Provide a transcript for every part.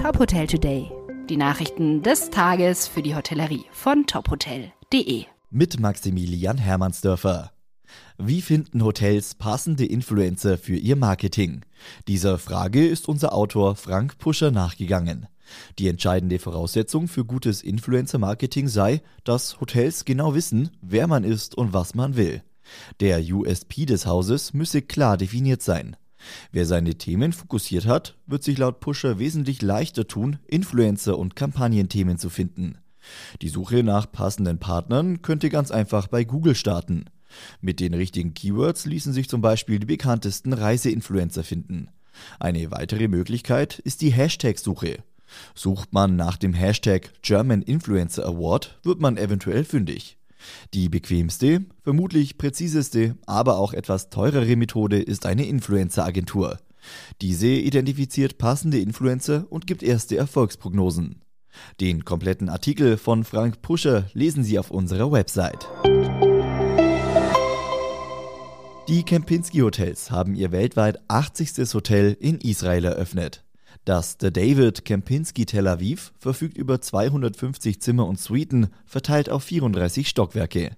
Top Hotel Today. Die Nachrichten des Tages für die Hotellerie von tophotel.de. Mit Maximilian Hermannsdörfer. Wie finden Hotels passende Influencer für ihr Marketing? Dieser Frage ist unser Autor Frank Puscher nachgegangen. Die entscheidende Voraussetzung für gutes Influencer-Marketing sei, dass Hotels genau wissen, wer man ist und was man will. Der USP des Hauses müsse klar definiert sein. Wer seine Themen fokussiert hat, wird sich laut Pusher wesentlich leichter tun, Influencer- und Kampagnenthemen zu finden. Die Suche nach passenden Partnern könnte ganz einfach bei Google starten. Mit den richtigen Keywords ließen sich zum Beispiel die bekanntesten Reiseinfluencer finden. Eine weitere Möglichkeit ist die Hashtag-Suche. Sucht man nach dem Hashtag German Influencer Award, wird man eventuell fündig. Die bequemste, vermutlich präziseste, aber auch etwas teurere Methode ist eine Influencer-Agentur. Diese identifiziert passende Influencer und gibt erste Erfolgsprognosen. Den kompletten Artikel von Frank Puscher lesen Sie auf unserer Website. Die Kempinski Hotels haben ihr weltweit 80. Hotel in Israel eröffnet. Das The David Kempinski Tel Aviv verfügt über 250 Zimmer und Suiten, verteilt auf 34 Stockwerke.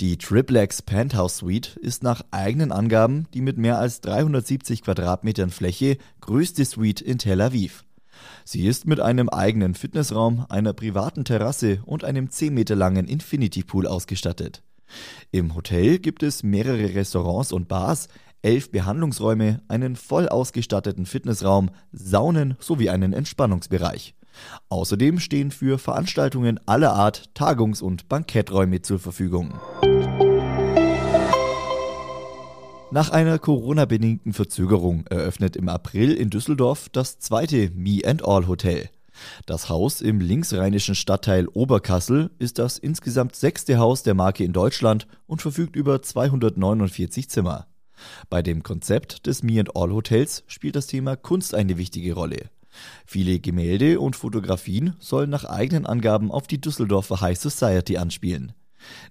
Die Triplex Penthouse Suite ist nach eigenen Angaben die mit mehr als 370 Quadratmetern Fläche größte Suite in Tel Aviv. Sie ist mit einem eigenen Fitnessraum, einer privaten Terrasse und einem 10 Meter langen Infinity Pool ausgestattet. Im Hotel gibt es mehrere Restaurants und Bars, elf Behandlungsräume, einen voll ausgestatteten Fitnessraum, Saunen sowie einen Entspannungsbereich. Außerdem stehen für Veranstaltungen aller Art Tagungs- und Banketträume zur Verfügung. Nach einer Corona-bedingten Verzögerung eröffnet im April in Düsseldorf das zweite Me and All Hotel. Das Haus im linksrheinischen Stadtteil Oberkassel ist das insgesamt sechste Haus der Marke in Deutschland und verfügt über 249 Zimmer. Bei dem Konzept des Me and All Hotels spielt das Thema Kunst eine wichtige Rolle. Viele Gemälde und Fotografien sollen nach eigenen Angaben auf die Düsseldorfer High Society anspielen.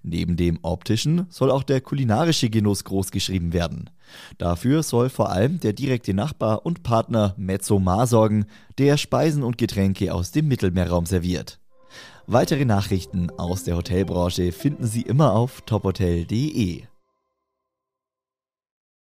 Neben dem optischen soll auch der kulinarische Genuss großgeschrieben werden. Dafür soll vor allem der direkte Nachbar und Partner Mezzo Mar sorgen, der Speisen und Getränke aus dem Mittelmeerraum serviert. Weitere Nachrichten aus der Hotelbranche finden Sie immer auf tophotel.de.